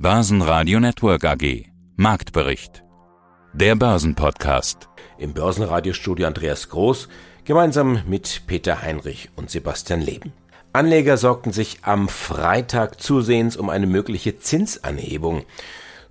Börsenradio Network AG. Marktbericht. Der Börsenpodcast. Im Börsenradiostudio Andreas Groß gemeinsam mit Peter Heinrich und Sebastian Leben. Anleger sorgten sich am Freitag zusehends um eine mögliche Zinsanhebung.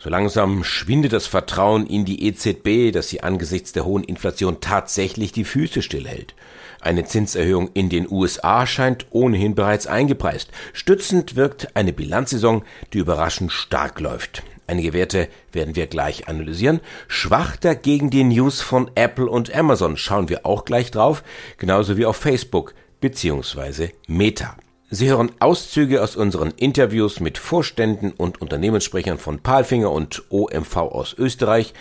So langsam schwindet das Vertrauen in die EZB, dass sie angesichts der hohen Inflation tatsächlich die Füße stillhält. Eine Zinserhöhung in den USA scheint ohnehin bereits eingepreist. Stützend wirkt eine Bilanzsaison, die überraschend stark läuft. Einige Werte werden wir gleich analysieren. Schwach dagegen die News von Apple und Amazon schauen wir auch gleich drauf, genauso wie auf Facebook bzw. Meta. Sie hören Auszüge aus unseren Interviews mit Vorständen und Unternehmenssprechern von Palfinger und OMV aus Österreich,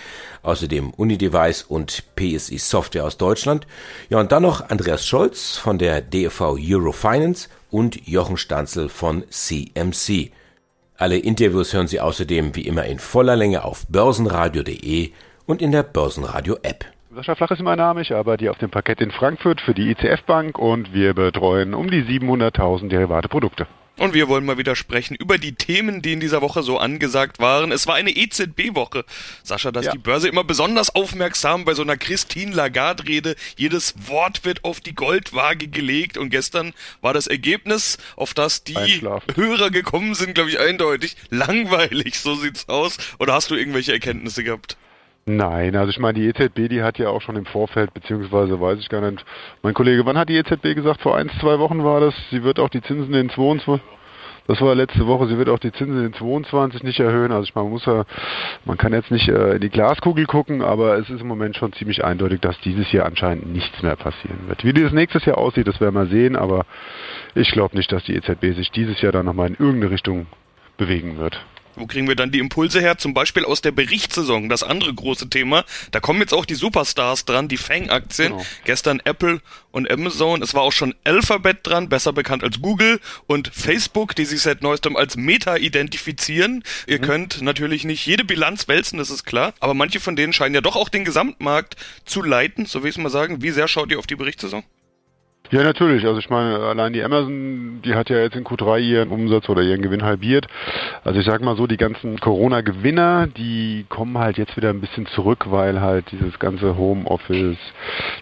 außerdem Unidevice und PSI Software aus Deutschland. Ja, und dann noch Andreas Scholz von der DFV Eurofinance und Jochen Stanzel von CMC. Alle Interviews hören Sie außerdem wie immer in voller Länge auf börsenradio.de und in der Börsenradio App. Sascha Flach ist mein Name. Ich arbeite auf dem Parkett in Frankfurt für die ICF Bank und wir betreuen um die 700.000 derivate Produkte. Und wir wollen mal wieder sprechen über die Themen, die in dieser Woche so angesagt waren. Es war eine EZB-Woche. Sascha, dass ja. die Börse immer besonders aufmerksam bei so einer Christine Lagarde-Rede. Jedes Wort wird auf die Goldwaage gelegt. Und gestern war das Ergebnis, auf das die Hörer gekommen sind, glaube ich, eindeutig. Langweilig, so sieht's aus. Oder hast du irgendwelche Erkenntnisse gehabt? Nein, also ich meine, die EZB, die hat ja auch schon im Vorfeld, beziehungsweise weiß ich gar nicht, mein Kollege, wann hat die EZB gesagt? Vor ein, zwei Wochen war das, sie wird auch die Zinsen in 22, das war letzte Woche, sie wird auch die Zinsen in 22 nicht erhöhen. Also ich meine, man muss ja, man kann jetzt nicht äh, in die Glaskugel gucken, aber es ist im Moment schon ziemlich eindeutig, dass dieses Jahr anscheinend nichts mehr passieren wird. Wie dieses nächstes Jahr aussieht, das werden wir sehen, aber ich glaube nicht, dass die EZB sich dieses Jahr dann nochmal in irgendeine Richtung bewegen wird. Wo kriegen wir dann die Impulse her? Zum Beispiel aus der Berichtssaison, das andere große Thema. Da kommen jetzt auch die Superstars dran, die Fang-Aktien. Genau. Gestern Apple und Amazon. Es war auch schon Alphabet dran, besser bekannt als Google und Facebook, die sich seit neuestem als Meta identifizieren. Ihr mhm. könnt natürlich nicht jede Bilanz wälzen, das ist klar. Aber manche von denen scheinen ja doch auch den Gesamtmarkt zu leiten, so will ich es mal sagen. Wie sehr schaut ihr auf die Berichtssaison? Ja, natürlich. Also ich meine, allein die Amazon, die hat ja jetzt in Q3 ihren Umsatz oder ihren Gewinn halbiert. Also ich sag mal so, die ganzen Corona-Gewinner, die kommen halt jetzt wieder ein bisschen zurück, weil halt dieses ganze Homeoffice,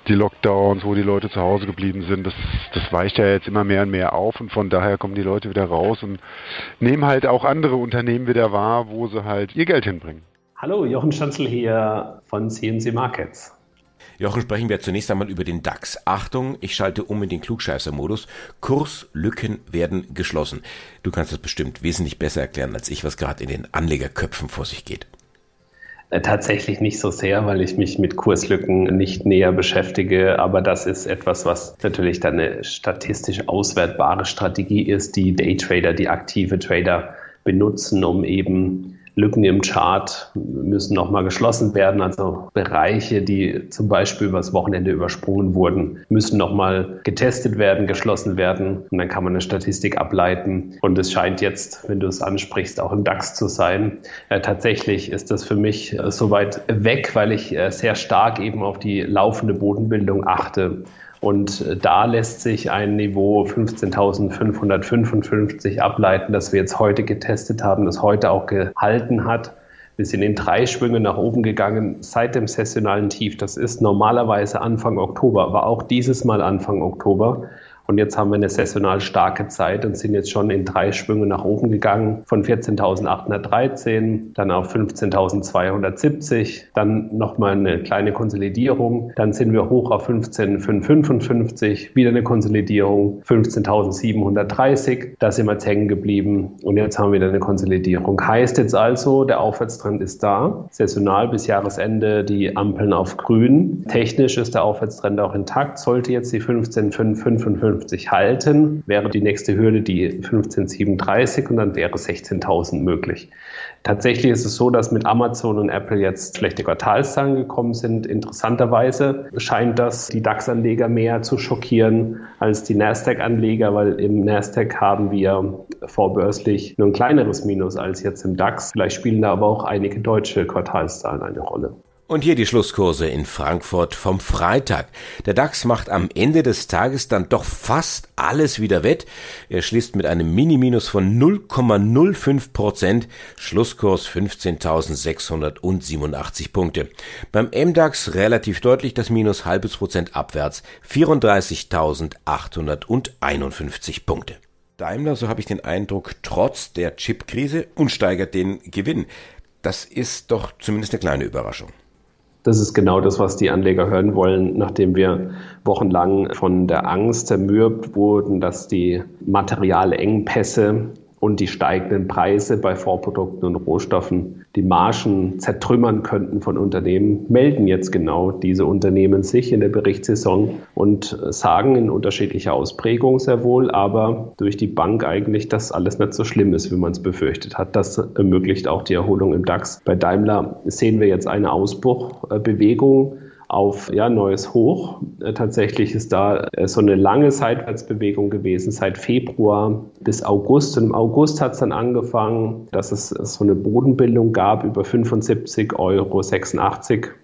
die Lockdowns, wo die Leute zu Hause geblieben sind, das, das weicht ja jetzt immer mehr und mehr auf und von daher kommen die Leute wieder raus und nehmen halt auch andere Unternehmen wieder wahr, wo sie halt ihr Geld hinbringen. Hallo, Jochen Schanzel hier von CNC Markets. Jochen, sprechen wir zunächst einmal über den DAX. Achtung, ich schalte um in den Klugscheißer-Modus. Kurslücken werden geschlossen. Du kannst das bestimmt wesentlich besser erklären als ich, was gerade in den Anlegerköpfen vor sich geht. Äh, tatsächlich nicht so sehr, weil ich mich mit Kurslücken nicht näher beschäftige. Aber das ist etwas, was natürlich dann eine statistisch auswertbare Strategie ist, die Daytrader, die aktive Trader benutzen, um eben Lücken im Chart müssen nochmal geschlossen werden. Also Bereiche, die zum Beispiel übers Wochenende übersprungen wurden, müssen nochmal getestet werden, geschlossen werden. Und dann kann man eine Statistik ableiten. Und es scheint jetzt, wenn du es ansprichst, auch im DAX zu sein. Äh, tatsächlich ist das für mich äh, so weit weg, weil ich äh, sehr stark eben auf die laufende Bodenbildung achte. Und äh, da lässt sich ein Niveau 15.555 ableiten, das wir jetzt heute getestet haben, das heute auch gehalten hat. Wir sind in drei Schwünge nach oben gegangen seit dem sessionalen Tief. Das ist normalerweise Anfang Oktober, aber auch dieses Mal Anfang Oktober. Und jetzt haben wir eine saisonal starke Zeit und sind jetzt schon in drei Schwünge nach oben gegangen. Von 14.813, dann auf 15.270, dann nochmal eine kleine Konsolidierung. Dann sind wir hoch auf 15.555, wieder eine Konsolidierung, 15.730. Da sind wir jetzt hängen geblieben und jetzt haben wir wieder eine Konsolidierung. Heißt jetzt also, der Aufwärtstrend ist da. Saisonal bis Jahresende die Ampeln auf grün. Technisch ist der Aufwärtstrend auch intakt. Sollte jetzt die 15.555 15,50 halten, wäre die nächste Hürde die 15,37 und dann wäre 16.000 möglich. Tatsächlich ist es so, dass mit Amazon und Apple jetzt schlechte Quartalszahlen gekommen sind. Interessanterweise scheint das die DAX-Anleger mehr zu schockieren als die Nasdaq-Anleger, weil im Nasdaq haben wir vorbörslich nur ein kleineres Minus als jetzt im DAX. Vielleicht spielen da aber auch einige deutsche Quartalszahlen eine Rolle. Und hier die Schlusskurse in Frankfurt vom Freitag. Der DAX macht am Ende des Tages dann doch fast alles wieder wett. Er schließt mit einem Mini-Minus von 0,05 Prozent. Schlusskurs 15.687 Punkte. Beim MDAX relativ deutlich das Minus halbes Prozent abwärts. 34.851 Punkte. Daimler, so habe ich den Eindruck, trotz der Chipkrise und steigert den Gewinn. Das ist doch zumindest eine kleine Überraschung. Das ist genau das, was die Anleger hören wollen, nachdem wir wochenlang von der Angst zermürbt wurden, dass die Materialengpässe und die steigenden Preise bei Vorprodukten und Rohstoffen die Margen zertrümmern könnten von Unternehmen, melden jetzt genau diese Unternehmen sich in der Berichtssaison und sagen in unterschiedlicher Ausprägung sehr wohl, aber durch die Bank eigentlich, dass alles nicht so schlimm ist, wie man es befürchtet hat. Das ermöglicht auch die Erholung im DAX. Bei Daimler sehen wir jetzt eine Ausbruchbewegung auf ja, neues Hoch. Äh, tatsächlich ist da äh, so eine lange Seitwärtsbewegung gewesen seit Februar bis August. Und im August hat es dann angefangen, dass es so eine Bodenbildung gab über 75,86 Euro.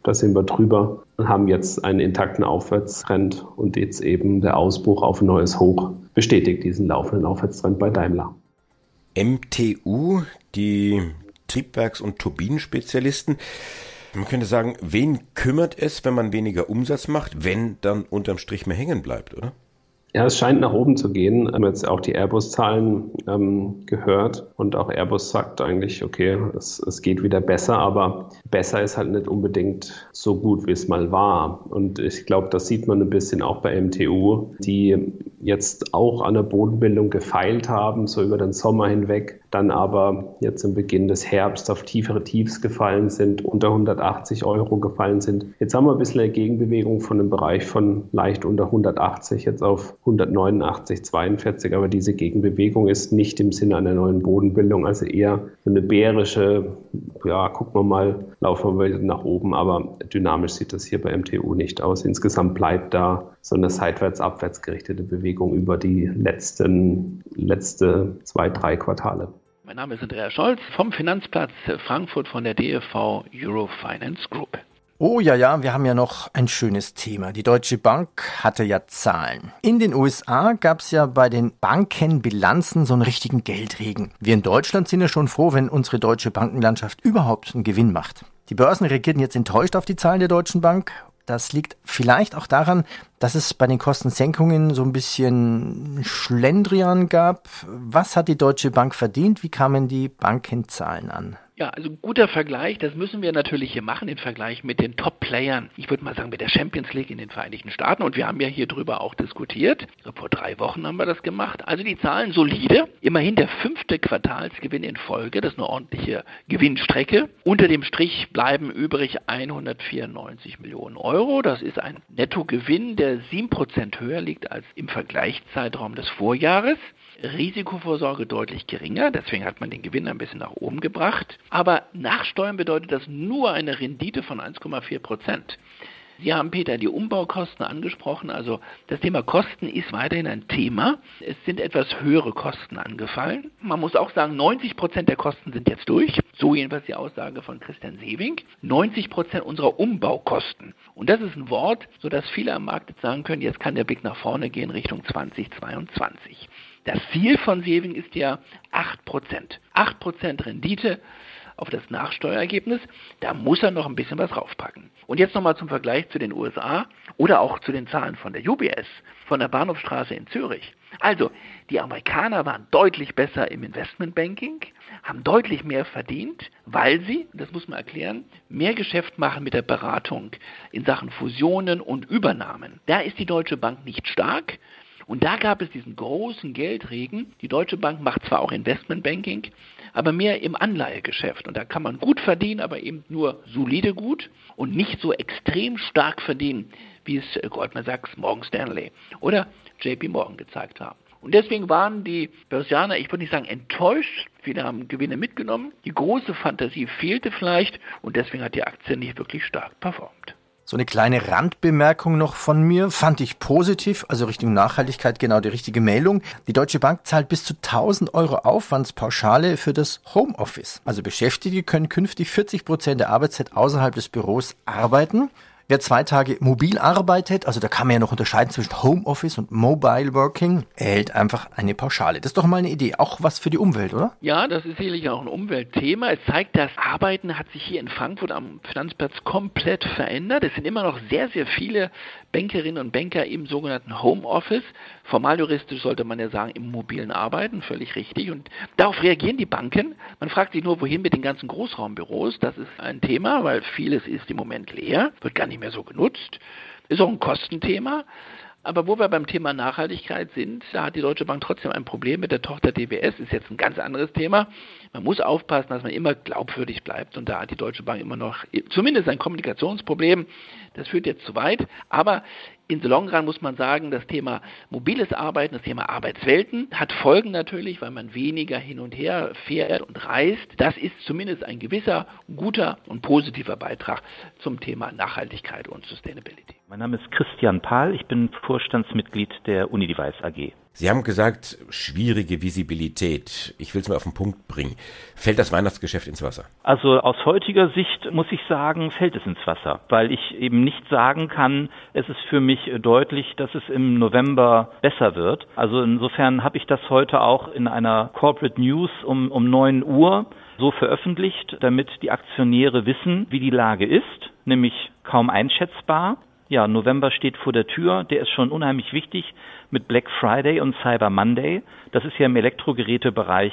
Da sind wir drüber und haben jetzt einen intakten Aufwärtstrend und jetzt eben der Ausbruch auf neues Hoch bestätigt diesen laufenden Aufwärtstrend bei Daimler. MTU, die Triebwerks- und Turbinenspezialisten, man könnte sagen, wen kümmert es, wenn man weniger Umsatz macht, wenn dann unterm Strich mehr hängen bleibt, oder? Ja, es scheint nach oben zu gehen. Wir haben jetzt auch die Airbus-Zahlen ähm, gehört und auch Airbus sagt eigentlich, okay, es, es geht wieder besser, aber besser ist halt nicht unbedingt so gut, wie es mal war. Und ich glaube, das sieht man ein bisschen auch bei MTU, die jetzt auch an der Bodenbildung gefeilt haben, so über den Sommer hinweg, dann aber jetzt im Beginn des Herbst auf tiefere Tiefs gefallen sind, unter 180 Euro gefallen sind. Jetzt haben wir ein bisschen eine Gegenbewegung von einem Bereich von leicht unter 180 jetzt auf 189, 42, aber diese Gegenbewegung ist nicht im Sinne einer neuen Bodenbildung, also eher eine bärische, ja, gucken wir mal, laufen wir nach oben, aber dynamisch sieht das hier bei MTU nicht aus. Insgesamt bleibt da so eine seitwärts-abwärts gerichtete Bewegung über die letzten, letzte zwei, drei Quartale. Mein Name ist Andreas Scholz vom Finanzplatz Frankfurt von der DFV Eurofinance Group. Oh ja, ja, wir haben ja noch ein schönes Thema. Die Deutsche Bank hatte ja Zahlen. In den USA gab es ja bei den Bankenbilanzen so einen richtigen Geldregen. Wir in Deutschland sind ja schon froh, wenn unsere deutsche Bankenlandschaft überhaupt einen Gewinn macht. Die Börsen reagierten jetzt enttäuscht auf die Zahlen der Deutschen Bank das liegt vielleicht auch daran, dass es bei den Kostensenkungen so ein bisschen Schlendrian gab. Was hat die Deutsche Bank verdient? Wie kamen die Bankenzahlen an? Ja, also guter Vergleich, das müssen wir natürlich hier machen, im Vergleich mit den Top-Playern. Ich würde mal sagen, mit der Champions League in den Vereinigten Staaten. Und wir haben ja hier drüber auch diskutiert. Vor drei Wochen haben wir das gemacht. Also die Zahlen solide. Immerhin der fünfte Quartalsgewinn in Folge. Das ist eine ordentliche Gewinnstrecke. Unter dem Strich bleiben übrig 194 Millionen Euro. Das ist ein Nettogewinn, der 7% höher liegt als im Vergleichszeitraum des Vorjahres. Risikovorsorge deutlich geringer, deswegen hat man den Gewinn ein bisschen nach oben gebracht. Aber nach Steuern bedeutet das nur eine Rendite von 1,4 Prozent. Sie haben, Peter, die Umbaukosten angesprochen. Also das Thema Kosten ist weiterhin ein Thema. Es sind etwas höhere Kosten angefallen. Man muss auch sagen, 90 Prozent der Kosten sind jetzt durch. So jedenfalls die Aussage von Christian Sewing. 90 Prozent unserer Umbaukosten. Und das ist ein Wort, sodass viele am Markt jetzt sagen können, jetzt kann der Blick nach vorne gehen Richtung 2022. Das Ziel von Saving ist ja 8%. 8% Rendite auf das Nachsteuerergebnis, da muss er noch ein bisschen was raufpacken. Und jetzt nochmal zum Vergleich zu den USA oder auch zu den Zahlen von der UBS, von der Bahnhofstraße in Zürich. Also, die Amerikaner waren deutlich besser im Investmentbanking, haben deutlich mehr verdient, weil sie, das muss man erklären, mehr Geschäft machen mit der Beratung in Sachen Fusionen und Übernahmen. Da ist die Deutsche Bank nicht stark, und da gab es diesen großen Geldregen. Die Deutsche Bank macht zwar auch Investmentbanking, aber mehr im Anleihegeschäft. Und da kann man gut verdienen, aber eben nur solide gut und nicht so extrem stark verdienen, wie es äh, Goldman Sachs, Morgan Stanley oder JP Morgan gezeigt haben. Und deswegen waren die Börsianer, ich würde nicht sagen enttäuscht, viele haben Gewinne mitgenommen, die große Fantasie fehlte vielleicht und deswegen hat die Aktie nicht wirklich stark performt. So eine kleine Randbemerkung noch von mir, fand ich positiv, also Richtung Nachhaltigkeit genau die richtige Meldung. Die Deutsche Bank zahlt bis zu 1000 Euro Aufwandspauschale für das Homeoffice. Also Beschäftigte können künftig 40 Prozent der Arbeitszeit außerhalb des Büros arbeiten. Wer zwei Tage mobil arbeitet, also da kann man ja noch unterscheiden zwischen Homeoffice und Mobile Working, erhält einfach eine Pauschale. Das ist doch mal eine Idee. Auch was für die Umwelt, oder? Ja, das ist sicherlich auch ein Umweltthema. Es zeigt, dass Arbeiten hat sich hier in Frankfurt am Finanzplatz komplett verändert. Es sind immer noch sehr, sehr viele Bankerinnen und Banker im sogenannten Homeoffice. Formal juristisch sollte man ja sagen, im mobilen Arbeiten, völlig richtig. Und darauf reagieren die Banken. Man fragt sich nur, wohin mit den ganzen Großraumbüros. Das ist ein Thema, weil vieles ist im Moment leer, wird gar nicht mehr so genutzt. Ist auch ein Kostenthema. Aber wo wir beim Thema Nachhaltigkeit sind, da hat die Deutsche Bank trotzdem ein Problem mit der Tochter DWS, ist jetzt ein ganz anderes Thema. Man muss aufpassen, dass man immer glaubwürdig bleibt und da hat die Deutsche Bank immer noch zumindest ein Kommunikationsproblem. Das führt jetzt zu weit. Aber in the long run muss man sagen, das Thema mobiles Arbeiten, das Thema Arbeitswelten hat Folgen natürlich, weil man weniger hin und her fährt und reist. Das ist zumindest ein gewisser, guter und positiver Beitrag zum Thema Nachhaltigkeit und Sustainability. Mein Name ist Christian Pahl, ich bin Vorstandsmitglied der Unidevice AG. Sie haben gesagt, schwierige Visibilität. Ich will es mal auf den Punkt bringen. Fällt das Weihnachtsgeschäft ins Wasser? Also aus heutiger Sicht muss ich sagen, fällt es ins Wasser, weil ich eben nicht sagen kann, es ist für mich deutlich, dass es im November besser wird. Also insofern habe ich das heute auch in einer Corporate News um, um 9 Uhr so veröffentlicht, damit die Aktionäre wissen, wie die Lage ist, nämlich kaum einschätzbar. Ja, November steht vor der Tür, der ist schon unheimlich wichtig mit Black Friday und Cyber Monday. Das ist ja im Elektrogerätebereich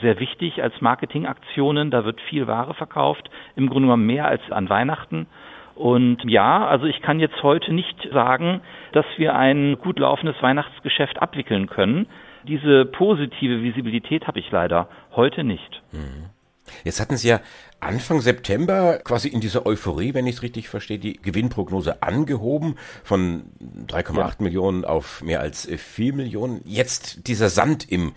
sehr wichtig als Marketingaktionen. Da wird viel Ware verkauft, im Grunde genommen mehr als an Weihnachten. Und ja, also ich kann jetzt heute nicht sagen, dass wir ein gut laufendes Weihnachtsgeschäft abwickeln können. Diese positive Visibilität habe ich leider heute nicht. Mhm. Jetzt hatten Sie ja Anfang September quasi in dieser Euphorie, wenn ich es richtig verstehe, die Gewinnprognose angehoben von 3,8 ja. Millionen auf mehr als 4 Millionen. Jetzt dieser Sand im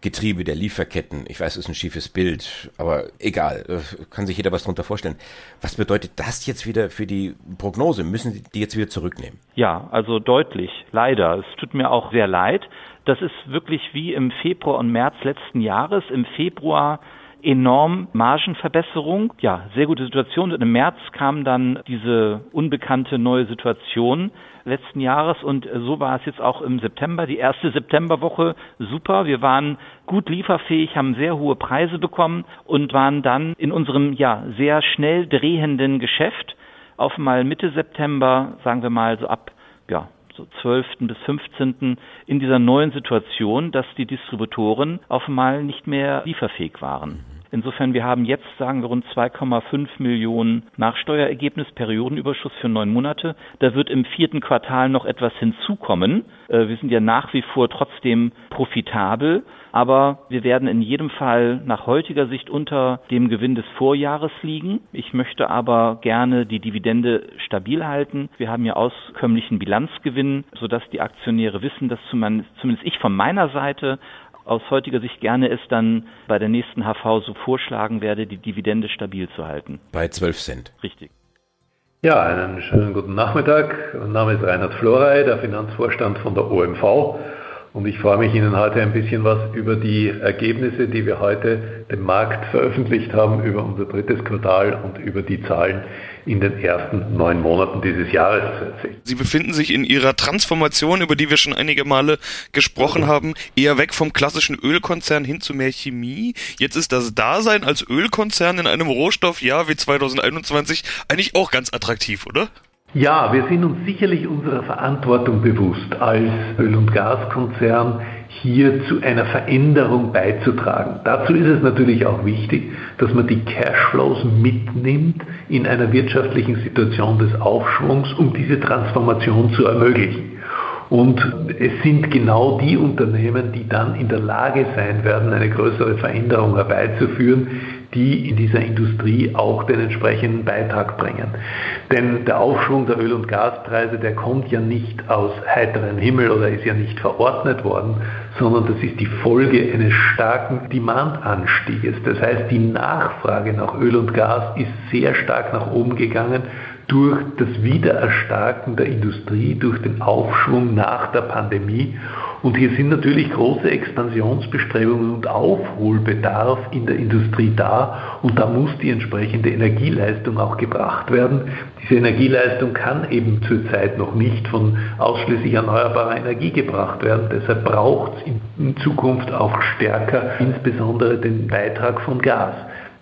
Getriebe der Lieferketten. Ich weiß, es ist ein schiefes Bild, aber egal, äh, kann sich jeder was darunter vorstellen. Was bedeutet das jetzt wieder für die Prognose? Müssen Sie die jetzt wieder zurücknehmen? Ja, also deutlich, leider. Es tut mir auch sehr leid. Das ist wirklich wie im Februar und März letzten Jahres. Im Februar enorm Margenverbesserung. Ja, sehr gute Situation. Und im März kam dann diese unbekannte neue Situation letzten Jahres und so war es jetzt auch im September. Die erste Septemberwoche super. Wir waren gut lieferfähig, haben sehr hohe Preise bekommen und waren dann in unserem ja sehr schnell drehenden Geschäft auf mal Mitte September, sagen wir mal so ab ja so 12. bis 15. in dieser neuen Situation, dass die Distributoren auf einmal nicht mehr lieferfähig waren. Insofern, wir haben jetzt, sagen wir, rund 2,5 Millionen Nachsteuerergebnis, Periodenüberschuss für neun Monate. Da wird im vierten Quartal noch etwas hinzukommen. Äh, wir sind ja nach wie vor trotzdem profitabel, aber wir werden in jedem Fall nach heutiger Sicht unter dem Gewinn des Vorjahres liegen. Ich möchte aber gerne die Dividende stabil halten. Wir haben ja auskömmlichen Bilanzgewinn, sodass die Aktionäre wissen, dass zumindest ich von meiner Seite aus heutiger Sicht gerne es dann bei der nächsten HV so vorschlagen werde, die Dividende stabil zu halten. Bei 12 Cent. Richtig. Ja, einen schönen guten Nachmittag. Mein Name ist Reinhard Florey, der Finanzvorstand von der OMV. Und ich freue mich, Ihnen heute ein bisschen was über die Ergebnisse, die wir heute dem Markt veröffentlicht haben, über unser drittes Quartal und über die Zahlen in den ersten neun Monaten dieses Jahres zu erzählen. Sie befinden sich in Ihrer Transformation, über die wir schon einige Male gesprochen haben, eher weg vom klassischen Ölkonzern hin zu mehr Chemie. Jetzt ist das Dasein als Ölkonzern in einem Rohstoffjahr wie 2021 eigentlich auch ganz attraktiv, oder? Ja, wir sind uns sicherlich unserer Verantwortung bewusst, als Öl- und Gaskonzern hier zu einer Veränderung beizutragen. Dazu ist es natürlich auch wichtig, dass man die Cashflows mitnimmt in einer wirtschaftlichen Situation des Aufschwungs, um diese Transformation zu ermöglichen. Und es sind genau die Unternehmen, die dann in der Lage sein werden, eine größere Veränderung herbeizuführen, die in dieser Industrie auch den entsprechenden Beitrag bringen. Denn der Aufschwung der Öl- und Gaspreise, der kommt ja nicht aus heiterem Himmel oder ist ja nicht verordnet worden, sondern das ist die Folge eines starken Demandanstieges. Das heißt, die Nachfrage nach Öl und Gas ist sehr stark nach oben gegangen durch das Wiedererstarken der Industrie, durch den Aufschwung nach der Pandemie. Und hier sind natürlich große Expansionsbestrebungen und Aufholbedarf in der Industrie da und da muss die entsprechende Energieleistung auch gebracht werden. Diese Energieleistung kann eben zurzeit noch nicht von ausschließlich erneuerbarer Energie gebracht werden. Deshalb braucht es in Zukunft auch stärker insbesondere den Beitrag von Gas.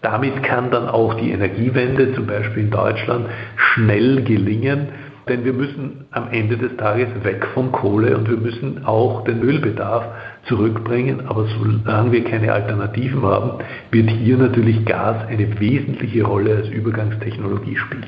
Damit kann dann auch die Energiewende, zum Beispiel in Deutschland, schnell gelingen, denn wir müssen am Ende des Tages weg von Kohle und wir müssen auch den Ölbedarf zurückbringen. Aber solange wir keine Alternativen haben, wird hier natürlich Gas eine wesentliche Rolle als Übergangstechnologie spielen.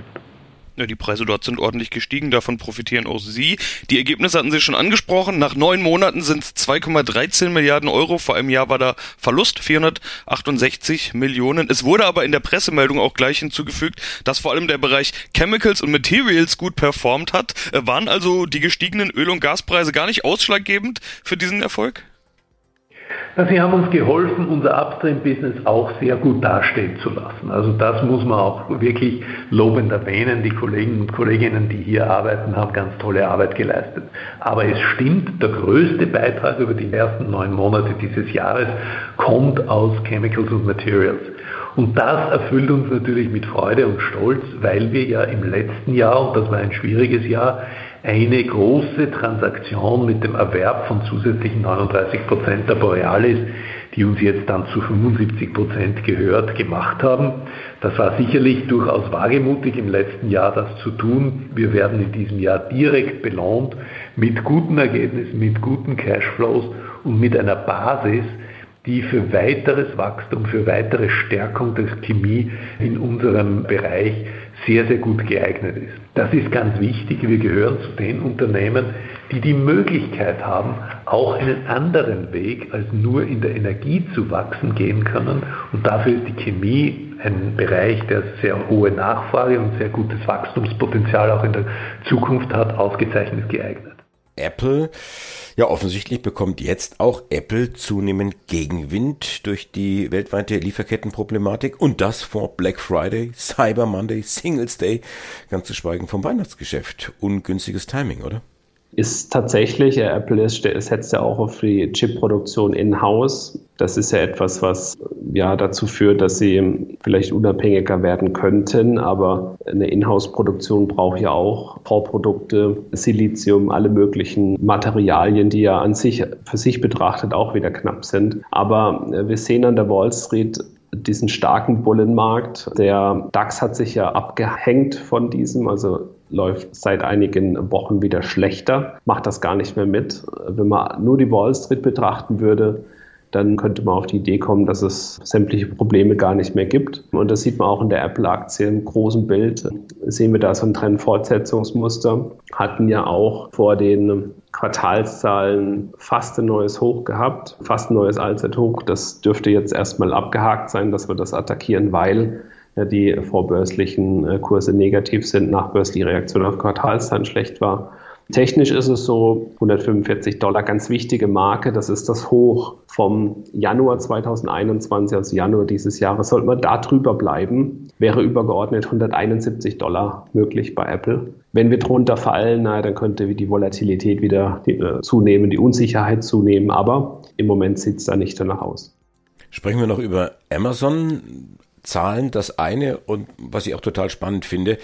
Ja, die Preise dort sind ordentlich gestiegen, davon profitieren auch Sie. Die Ergebnisse hatten Sie schon angesprochen. Nach neun Monaten sind es 2,13 Milliarden Euro. Vor einem Jahr war da Verlust 468 Millionen. Es wurde aber in der Pressemeldung auch gleich hinzugefügt, dass vor allem der Bereich Chemicals und Materials gut performt hat. Äh, waren also die gestiegenen Öl- und Gaspreise gar nicht ausschlaggebend für diesen Erfolg? Sie haben uns geholfen, unser Upstream-Business auch sehr gut dastehen zu lassen. Also das muss man auch wirklich lobend erwähnen. Die Kollegen und Kolleginnen, die hier arbeiten, haben ganz tolle Arbeit geleistet. Aber es stimmt, der größte Beitrag über die ersten neun Monate dieses Jahres kommt aus Chemicals und Materials. Und das erfüllt uns natürlich mit Freude und Stolz, weil wir ja im letzten Jahr, und das war ein schwieriges Jahr, eine große Transaktion mit dem Erwerb von zusätzlichen 39 Prozent der Borealis, die uns jetzt dann zu 75 Prozent gehört, gemacht haben. Das war sicherlich durchaus wagemutig im letzten Jahr, das zu tun. Wir werden in diesem Jahr direkt belohnt mit guten Ergebnissen, mit guten Cashflows und mit einer Basis, die für weiteres Wachstum, für weitere Stärkung der Chemie in unserem Bereich sehr, sehr gut geeignet ist. Das ist ganz wichtig. Wir gehören zu den Unternehmen, die die Möglichkeit haben, auch einen anderen Weg als nur in der Energie zu wachsen gehen können. Und dafür ist die Chemie ein Bereich, der sehr hohe Nachfrage und sehr gutes Wachstumspotenzial auch in der Zukunft hat, ausgezeichnet geeignet. Apple. Ja, offensichtlich bekommt jetzt auch Apple zunehmend Gegenwind durch die weltweite Lieferkettenproblematik und das vor Black Friday, Cyber Monday, Singles Day, ganz zu schweigen vom Weihnachtsgeschäft. Ungünstiges Timing, oder? Ist tatsächlich, Apple ist, setzt ja auch auf die Chip-Produktion in-house. Das ist ja etwas, was ja dazu führt, dass sie vielleicht unabhängiger werden könnten. Aber eine Inhouse-Produktion braucht ja auch Vorprodukte, Silizium, alle möglichen Materialien, die ja an sich für sich betrachtet auch wieder knapp sind. Aber wir sehen an der Wall Street diesen starken Bullenmarkt. Der DAX hat sich ja abgehängt von diesem, also läuft seit einigen Wochen wieder schlechter, macht das gar nicht mehr mit. Wenn man nur die Wall Street betrachten würde, dann könnte man auf die Idee kommen, dass es sämtliche Probleme gar nicht mehr gibt. Und das sieht man auch in der Apple-Aktie im großen Bild. Sehen wir da so ein Trendfortsetzungsmuster. Hatten ja auch vor den Quartalszahlen fast ein neues Hoch gehabt, fast ein neues Allzeithoch. Das dürfte jetzt erstmal abgehakt sein, dass wir das attackieren, weil die vorbörslichen äh, Kurse negativ sind, nachbörsliche Reaktion auf Quartalszahlen schlecht war. Technisch ist es so 145 Dollar, ganz wichtige Marke. Das ist das Hoch vom Januar 2021, also Januar dieses Jahres. Sollte man da drüber bleiben, wäre übergeordnet 171 Dollar möglich bei Apple. Wenn wir drunter fallen, na, dann könnte die Volatilität wieder äh, zunehmen, die Unsicherheit zunehmen. Aber im Moment sieht es da nicht danach aus. Sprechen wir noch über Amazon. Zahlen das eine und was ich auch total spannend finde,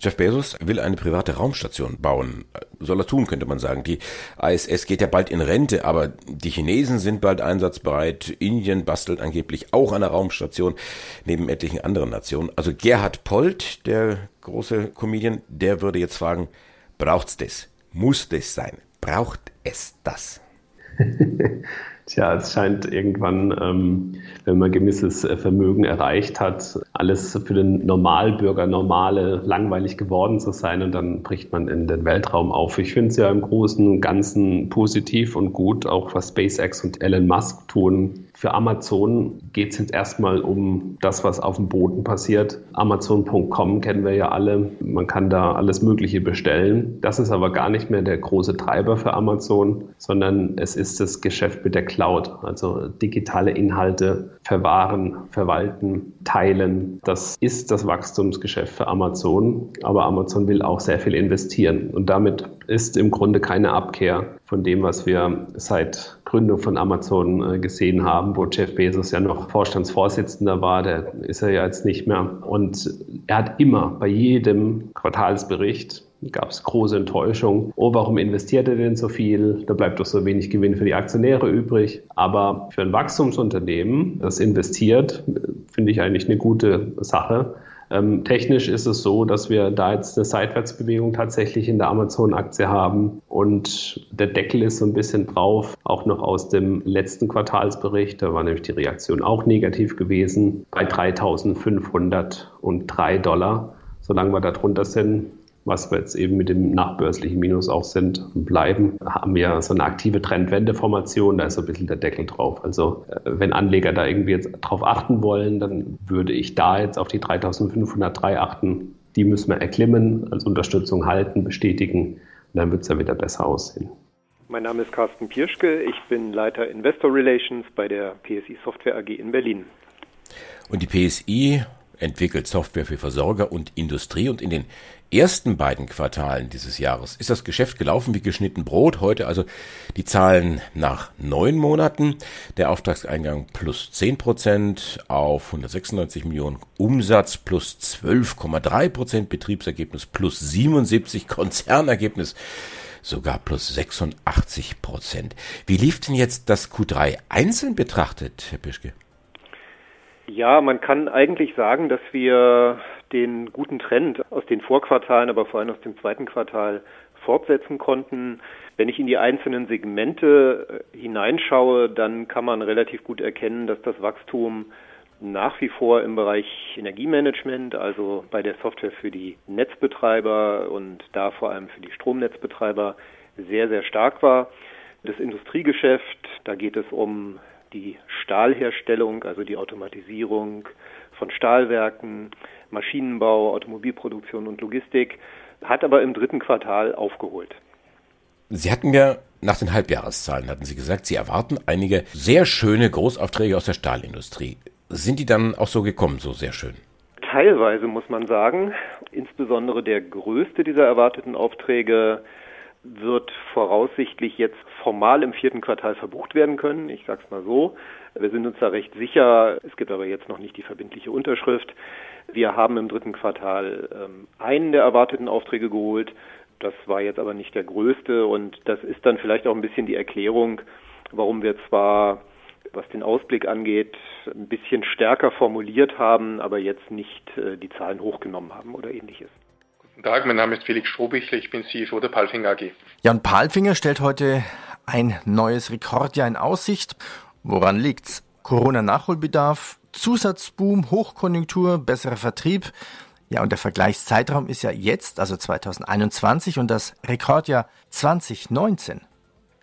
Jeff Bezos will eine private Raumstation bauen. Soll er tun, könnte man sagen. Die ISS geht ja bald in Rente, aber die Chinesen sind bald einsatzbereit. Indien bastelt angeblich auch eine Raumstation, neben etlichen anderen Nationen. Also Gerhard Polt, der große Comedian, der würde jetzt fragen, braucht's das? Muss das sein? Braucht es das? Tja, es scheint irgendwann, ähm, wenn man gewisses äh, Vermögen erreicht hat, alles für den Normalbürger normale, langweilig geworden zu sein und dann bricht man in den Weltraum auf. Ich finde es ja im Großen und Ganzen positiv und gut, auch was SpaceX und Elon Musk tun, für Amazon geht es jetzt erstmal um das, was auf dem Boden passiert. Amazon.com kennen wir ja alle. Man kann da alles Mögliche bestellen. Das ist aber gar nicht mehr der große Treiber für Amazon, sondern es ist das Geschäft mit der Cloud, also digitale Inhalte verwahren, verwalten, teilen. Das ist das Wachstumsgeschäft für Amazon, aber Amazon will auch sehr viel investieren und damit ist im Grunde keine Abkehr von dem, was wir seit Gründung von Amazon äh, gesehen haben, wo Jeff Bezos ja noch Vorstandsvorsitzender war, der ist er ja jetzt nicht mehr. Und er hat immer bei jedem Quartalsbericht gab es große Enttäuschung. Oh, warum investiert er denn so viel? Da bleibt doch so wenig Gewinn für die Aktionäre übrig. Aber für ein Wachstumsunternehmen, das investiert, finde ich eigentlich eine gute Sache. Ähm, technisch ist es so, dass wir da jetzt eine Seitwärtsbewegung tatsächlich in der Amazon-Aktie haben und der Deckel ist so ein bisschen drauf, auch noch aus dem letzten Quartalsbericht. Da war nämlich die Reaktion auch negativ gewesen bei 3.503 Dollar. Solange wir da drunter sind, was wir jetzt eben mit dem nachbörslichen Minus auch sind und bleiben, haben wir so eine aktive Trendwendeformation, da ist so ein bisschen der Deckel drauf. Also äh, wenn Anleger da irgendwie jetzt drauf achten wollen, dann würde ich da jetzt auf die 3503 achten. Die müssen wir erklimmen, als Unterstützung halten, bestätigen und dann wird es ja wieder besser aussehen. Mein Name ist Carsten Pirschke, ich bin Leiter Investor Relations bei der PSI Software AG in Berlin. Und die PSI entwickelt Software für Versorger und Industrie und in den ersten beiden Quartalen dieses Jahres ist das Geschäft gelaufen wie geschnitten Brot. Heute also die Zahlen nach neun Monaten. Der Auftragseingang plus zehn Prozent auf 196 Millionen Umsatz plus 12,3 Prozent Betriebsergebnis plus 77 Konzernergebnis sogar plus 86 Prozent. Wie lief denn jetzt das Q3 einzeln betrachtet, Herr Pischke? Ja, man kann eigentlich sagen, dass wir den guten Trend aus den Vorquartalen, aber vor allem aus dem zweiten Quartal fortsetzen konnten. Wenn ich in die einzelnen Segmente äh, hineinschaue, dann kann man relativ gut erkennen, dass das Wachstum nach wie vor im Bereich Energiemanagement, also bei der Software für die Netzbetreiber und da vor allem für die Stromnetzbetreiber sehr, sehr stark war. Das Industriegeschäft, da geht es um die Stahlherstellung, also die Automatisierung von Stahlwerken, Maschinenbau, Automobilproduktion und Logistik, hat aber im dritten Quartal aufgeholt. Sie hatten mir nach den Halbjahreszahlen, hatten Sie gesagt, Sie erwarten einige sehr schöne Großaufträge aus der Stahlindustrie. Sind die dann auch so gekommen, so sehr schön? Teilweise muss man sagen, insbesondere der größte dieser erwarteten Aufträge wird voraussichtlich jetzt formal im vierten Quartal verbucht werden können. Ich sage es mal so. Wir sind uns da recht sicher. Es gibt aber jetzt noch nicht die verbindliche Unterschrift. Wir haben im dritten Quartal ähm, einen der erwarteten Aufträge geholt. Das war jetzt aber nicht der größte und das ist dann vielleicht auch ein bisschen die Erklärung, warum wir zwar was den Ausblick angeht, ein bisschen stärker formuliert haben, aber jetzt nicht äh, die Zahlen hochgenommen haben oder ähnliches. Guten Tag, mein Name ist Felix Strohbichler, ich bin CFO der Palfinger AG. Jan Palfinger stellt heute ein neues Rekordjahr in Aussicht. Woran liegt's? Corona-Nachholbedarf, Zusatzboom, Hochkonjunktur, besserer Vertrieb. Ja, und der Vergleichszeitraum ist ja jetzt, also 2021 und das Rekordjahr 2019.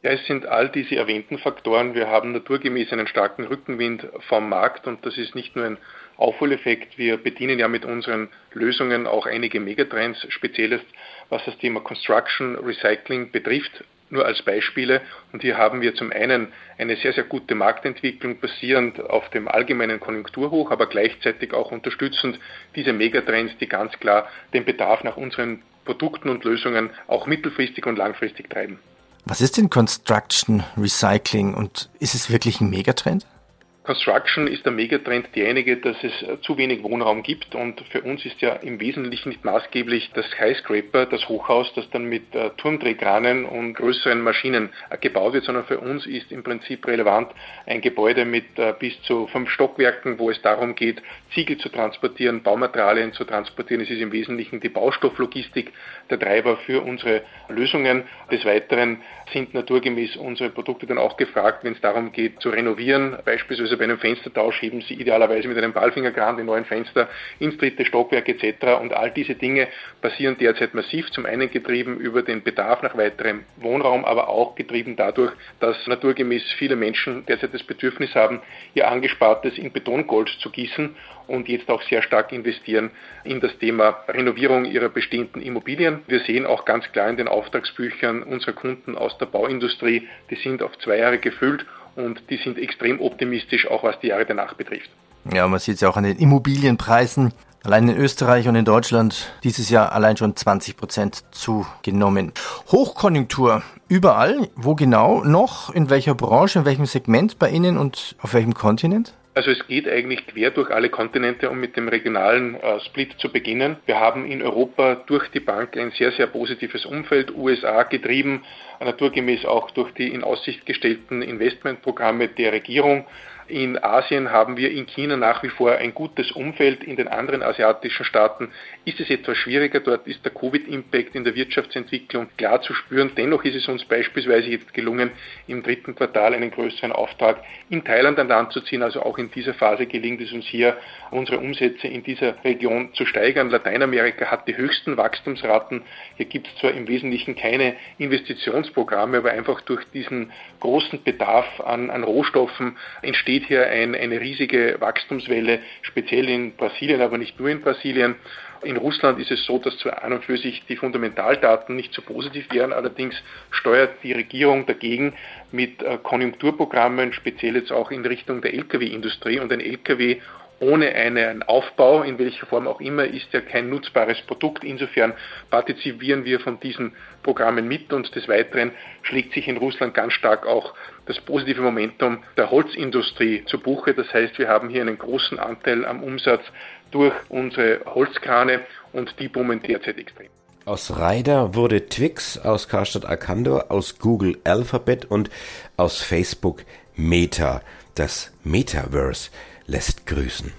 Ja, es sind all diese erwähnten Faktoren. Wir haben naturgemäß einen starken Rückenwind vom Markt und das ist nicht nur ein Aufholeffekt. Wir bedienen ja mit unseren Lösungen auch einige Megatrends, speziell was das Thema Construction, Recycling betrifft. Nur als Beispiele. Und hier haben wir zum einen eine sehr, sehr gute Marktentwicklung basierend auf dem allgemeinen Konjunkturhoch, aber gleichzeitig auch unterstützend diese Megatrends, die ganz klar den Bedarf nach unseren Produkten und Lösungen auch mittelfristig und langfristig treiben. Was ist denn Construction Recycling und ist es wirklich ein Megatrend? Construction ist der Megatrend derjenige, dass es zu wenig Wohnraum gibt und für uns ist ja im Wesentlichen nicht maßgeblich das Skyscraper, das Hochhaus, das dann mit äh, Turmdrehkranen und größeren Maschinen äh, gebaut wird, sondern für uns ist im Prinzip relevant ein Gebäude mit äh, bis zu fünf Stockwerken, wo es darum geht, Ziegel zu transportieren, Baumaterialien zu transportieren. Es ist im Wesentlichen die Baustofflogistik der Treiber für unsere Lösungen. Des Weiteren sind naturgemäß unsere Produkte dann auch gefragt, wenn es darum geht zu renovieren, beispielsweise bei einem Fenstertausch heben Sie idealerweise mit einem Ballfingerkran die neuen Fenster ins dritte Stockwerk etc. Und all diese Dinge passieren derzeit massiv, zum einen getrieben über den Bedarf nach weiterem Wohnraum, aber auch getrieben dadurch, dass naturgemäß viele Menschen derzeit das Bedürfnis haben, ihr Angespartes in Betongold zu gießen und jetzt auch sehr stark investieren in das Thema Renovierung ihrer bestehenden Immobilien. Wir sehen auch ganz klar in den Auftragsbüchern unserer Kunden aus der Bauindustrie, die sind auf zwei Jahre gefüllt und die sind extrem optimistisch, auch was die Jahre danach betrifft. Ja, man sieht es ja auch an den Immobilienpreisen. Allein in Österreich und in Deutschland dieses Jahr allein schon 20 Prozent zugenommen. Hochkonjunktur überall. Wo genau noch? In welcher Branche? In welchem Segment bei Ihnen und auf welchem Kontinent? Also es geht eigentlich quer durch alle Kontinente, um mit dem regionalen äh, Split zu beginnen. Wir haben in Europa durch die Bank ein sehr, sehr positives Umfeld, USA getrieben, naturgemäß auch durch die in Aussicht gestellten Investmentprogramme der Regierung. In Asien haben wir in China nach wie vor ein gutes Umfeld. In den anderen asiatischen Staaten ist es etwas schwieriger. Dort ist der Covid-Impact in der Wirtschaftsentwicklung klar zu spüren. Dennoch ist es uns beispielsweise jetzt gelungen, im dritten Quartal einen größeren Auftrag in Thailand an Land zu ziehen. Also auch in dieser Phase gelingt es uns hier, unsere Umsätze in dieser Region zu steigern. Lateinamerika hat die höchsten Wachstumsraten. Hier gibt es zwar im Wesentlichen keine Investitionsprogramme, aber einfach durch diesen großen Bedarf an, an Rohstoffen entsteht entsteht hier ein, eine riesige Wachstumswelle, speziell in Brasilien, aber nicht nur in Brasilien. In Russland ist es so, dass zwar an und für sich die Fundamentaldaten nicht so positiv wären, allerdings steuert die Regierung dagegen mit äh, Konjunkturprogrammen, speziell jetzt auch in Richtung der Lkw-Industrie und ein Lkw ohne einen Aufbau, in welcher Form auch immer, ist ja kein nutzbares Produkt. Insofern partizipieren wir von diesen Programmen mit und des Weiteren schlägt sich in Russland ganz stark auch das positive Momentum der Holzindustrie zu Buche. Das heißt, wir haben hier einen großen Anteil am Umsatz durch unsere Holzkrane und die boomen derzeit extrem. Aus Ryder wurde Twix, aus Karstadt Arcandor, aus Google Alphabet und aus Facebook Meta. Das Metaverse lässt grüßen.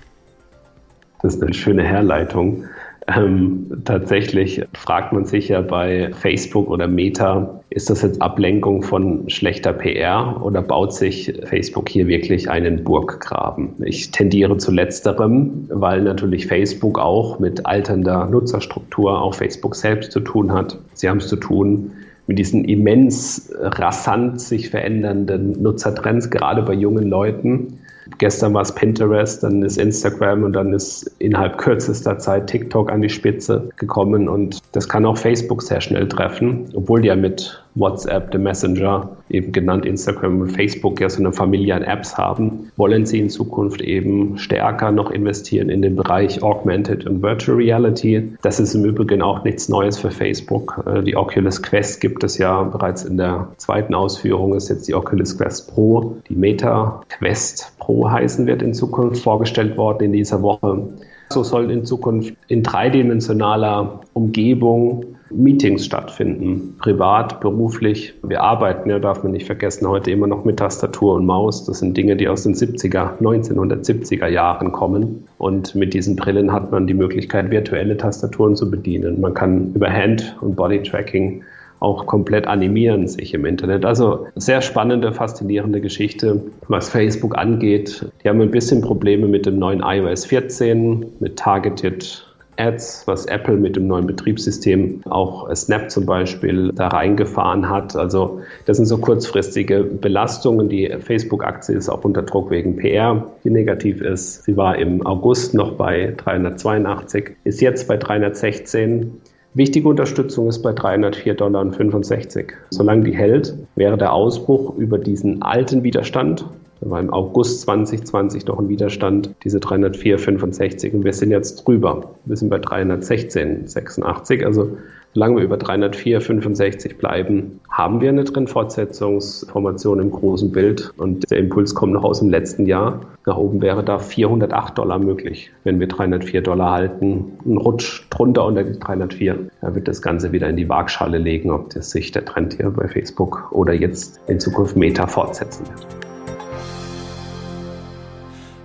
Das ist eine schöne Herleitung. Ähm, tatsächlich fragt man sich ja bei Facebook oder Meta, ist das jetzt Ablenkung von schlechter PR oder baut sich Facebook hier wirklich einen Burggraben? Ich tendiere zu letzterem, weil natürlich Facebook auch mit alternder Nutzerstruktur, auch Facebook selbst zu tun hat. Sie haben es zu tun mit diesen immens rasant sich verändernden Nutzertrends, gerade bei jungen Leuten Gestern war es Pinterest, dann ist Instagram und dann ist innerhalb kürzester Zeit TikTok an die Spitze gekommen und das kann auch Facebook sehr schnell treffen, obwohl die ja mit WhatsApp, dem Messenger, eben genannt Instagram und Facebook ja so eine Familie an Apps haben, wollen sie in Zukunft eben stärker noch investieren in den Bereich Augmented und Virtual Reality. Das ist im Übrigen auch nichts Neues für Facebook. Äh, die Oculus Quest gibt es ja bereits in der zweiten Ausführung, ist jetzt die Oculus Quest Pro. Die Meta Quest Pro heißen wird in Zukunft vorgestellt worden in dieser Woche. So soll in Zukunft in dreidimensionaler Umgebung Meetings stattfinden, privat, beruflich. Wir arbeiten, ja, darf man nicht vergessen, heute immer noch mit Tastatur und Maus. Das sind Dinge, die aus den 70er, 1970er Jahren kommen. Und mit diesen Brillen hat man die Möglichkeit, virtuelle Tastaturen zu bedienen. Man kann über Hand- und Body-Tracking auch komplett animieren sich im Internet. Also sehr spannende, faszinierende Geschichte, was Facebook angeht. Die haben ein bisschen Probleme mit dem neuen iOS 14, mit Targeted Ads, was Apple mit dem neuen Betriebssystem, auch Snap zum Beispiel, da reingefahren hat. Also das sind so kurzfristige Belastungen. Die Facebook-Aktie ist auch unter Druck wegen PR, die negativ ist. Sie war im August noch bei 382, ist jetzt bei 316. Wichtige Unterstützung ist bei 304,65 Dollar. Solange die hält, wäre der Ausbruch über diesen alten Widerstand da war im August 2020 noch ein Widerstand, diese 304,65 und wir sind jetzt drüber. Wir sind bei 316,86. Also solange wir über 304,65 bleiben, haben wir eine Trendfortsetzungsformation im großen Bild und der Impuls kommt noch aus dem letzten Jahr. Nach oben wäre da 408 Dollar möglich, wenn wir 304 Dollar halten. Ein Rutsch drunter unter die 304. Da wird das Ganze wieder in die Waagschale legen, ob das sich der Trend hier bei Facebook oder jetzt in Zukunft Meta fortsetzen wird.